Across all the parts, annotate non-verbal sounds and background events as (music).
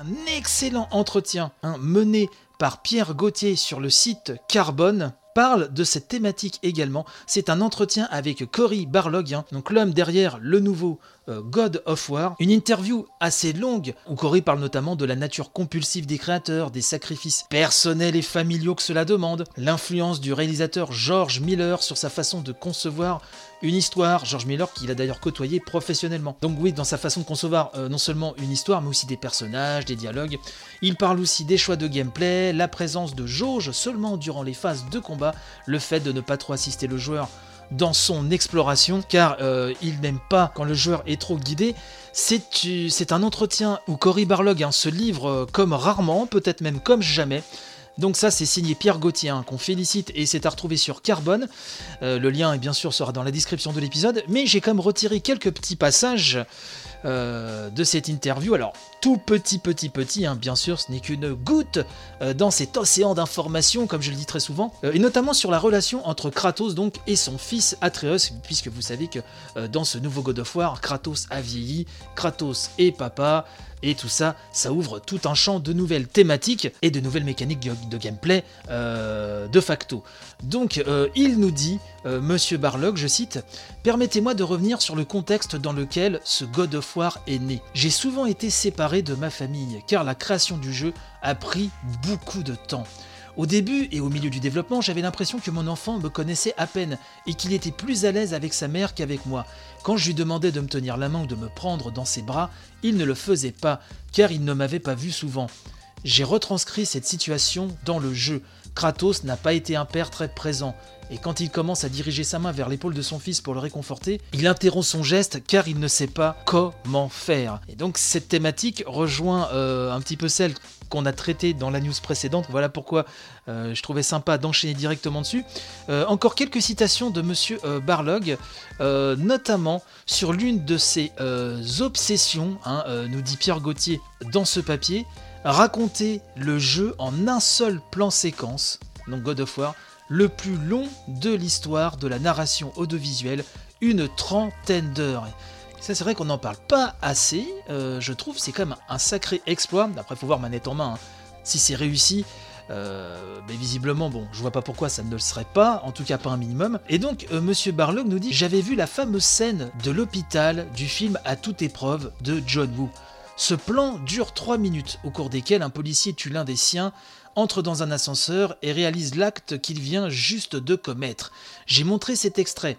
Un excellent entretien hein, mené par Pierre Gauthier sur le site Carbone parle de cette thématique également. C'est un entretien avec Cory Barlog, hein, donc l'homme derrière le nouveau euh, God of War. Une interview assez longue où Cory parle notamment de la nature compulsive des créateurs, des sacrifices personnels et familiaux que cela demande, l'influence du réalisateur George Miller sur sa façon de concevoir une histoire, George Miller qu'il a d'ailleurs côtoyé professionnellement. Donc oui, dans sa façon de concevoir euh, non seulement une histoire, mais aussi des personnages, des dialogues. Il parle aussi des choix de gameplay, la présence de jauge seulement durant les phases de combat, le fait de ne pas trop assister le joueur dans son exploration, car euh, il n'aime pas quand le joueur est trop guidé. C'est un entretien où Cory Barlog hein, se livre euh, comme rarement, peut-être même comme jamais. Donc ça c'est signé Pierre Gauthier hein, qu'on félicite et c'est à retrouver sur Carbone. Euh, le lien bien sûr sera dans la description de l'épisode, mais j'ai quand même retiré quelques petits passages euh, de cette interview. Alors, tout petit, petit, petit, hein, bien sûr, ce n'est qu'une goutte euh, dans cet océan d'informations, comme je le dis très souvent, euh, et notamment sur la relation entre Kratos donc et son fils Atreus, puisque vous savez que dans ce nouveau God of War, Kratos a vieilli, Kratos est papa, et tout ça, ça ouvre tout un champ de nouvelles thématiques et de nouvelles mécaniques de gameplay de facto. Donc, il nous dit, Monsieur Barlog, je cite, Permettez-moi de revenir sur le contexte dans lequel ce God of Est. J'ai souvent été séparé de ma famille, car la création du jeu a pris beaucoup de temps. Au début et au milieu du développement, j'avais l'impression que mon enfant me connaissait à peine et qu'il était plus à l'aise avec sa mère qu'avec moi. Quand je lui demandais de me tenir la main ou de me prendre dans ses bras, il ne le faisait pas, car il ne m'avait pas vu souvent. J'ai retranscrit cette situation dans le jeu. Kratos n'a pas été un père très présent et quand il commence à diriger sa main vers l'épaule de son fils pour le réconforter, il interrompt son geste car il ne sait pas comment faire. Et donc cette thématique rejoint euh, un petit peu celle qu'on a traitée dans la news précédente. Voilà pourquoi euh, je trouvais sympa d'enchaîner directement dessus. Euh, encore quelques citations de Monsieur Barlog, notamment sur l'une de ses obsessions, hein, nous dit Pierre Gauthier dans ce papier, raconter le jeu en un seul plan séquence, donc God of War, le plus long de l'histoire de la narration audiovisuelle, une trentaine d'heures. Ça, c'est vrai qu'on n'en parle pas assez. Euh, je trouve c'est quand même un sacré exploit. Après, faut voir manette en main. Hein. Si c'est réussi, euh, mais visiblement, bon, je vois pas pourquoi ça ne le serait pas, en tout cas pas un minimum. Et donc, euh, Monsieur Barlog nous dit J'avais vu la fameuse scène de l'hôpital du film À toute épreuve de John Woo. Ce plan dure 3 minutes, au cours desquelles un policier tue l'un des siens entre dans un ascenseur et réalise l'acte qu'il vient juste de commettre. J'ai montré cet extrait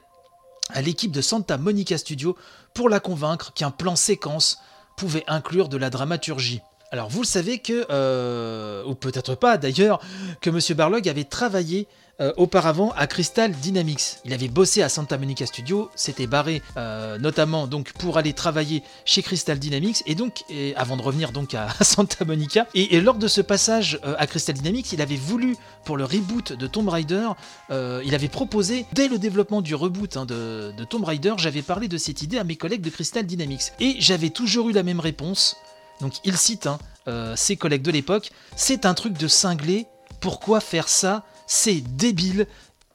à l'équipe de Santa Monica Studio pour la convaincre qu'un plan séquence pouvait inclure de la dramaturgie. Alors vous le savez que, euh, ou peut-être pas d'ailleurs, que M. Barlog avait travaillé euh, auparavant à Crystal Dynamics. Il avait bossé à Santa Monica Studio, s'était barré euh, notamment donc pour aller travailler chez Crystal Dynamics et donc avant de revenir donc à, Santa Monica. Et, lors de ce passage à Crystal Dynamics, il avait voulu pour le reboot de Tomb Raider, il avait proposé dès le développement du reboot hein, de, Tomb Raider, j'avais parlé de cette idée à mes collègues de Crystal Dynamics et j'avais toujours eu la même réponse. Donc il cite hein, ses collègues de l'époque, c'est un truc de cinglé. Pourquoi faire ça? C'est débile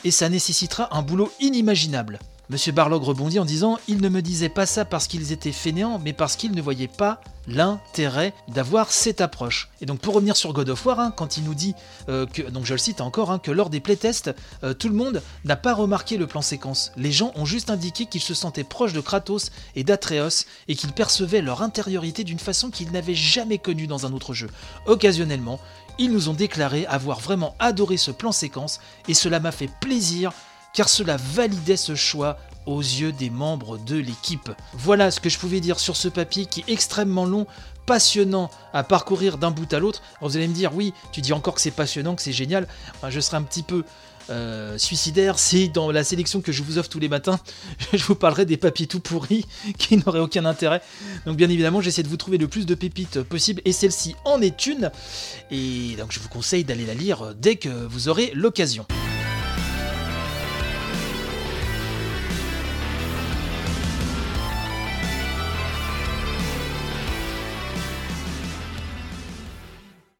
et ça nécessitera un boulot inimaginable. Monsieur Barlog rebondit en disant Ils ne me disaient pas ça parce qu'ils étaient fainéants, mais parce qu'ils ne voyaient pas l'intérêt d'avoir cette approche. Et donc pour revenir sur God of War, hein, quand il nous dit euh, que, donc je le cite encore, hein, que lors des playtests, euh, tout le monde n'a pas remarqué le plan séquence. Les gens ont juste indiqué qu'ils se sentaient proches de Kratos et d'Atreus et qu'ils percevaient leur intériorité d'une façon qu'ils n'avaient jamais connue dans un autre jeu. Occasionnellement, ils nous ont déclaré avoir vraiment adoré ce plan séquence et cela m'a fait plaisir car cela validait ce choix aux yeux des membres de l'équipe. Voilà ce que je pouvais dire sur ce papier qui est extrêmement long, passionnant à parcourir d'un bout à l'autre. Vous allez me dire, oui, tu dis encore que c'est passionnant, que c'est génial. je serai un petit peu euh, suicidaire si dans la sélection que je vous offre tous les matins, (laughs) je vous parlerai des papiers tout pourris (laughs) qui n'auraient aucun intérêt. Donc bien évidemment, j'essaie de vous trouver le plus de pépites possible et celle-ci en est une. Et donc je vous conseille d'aller la lire dès que vous aurez l'occasion.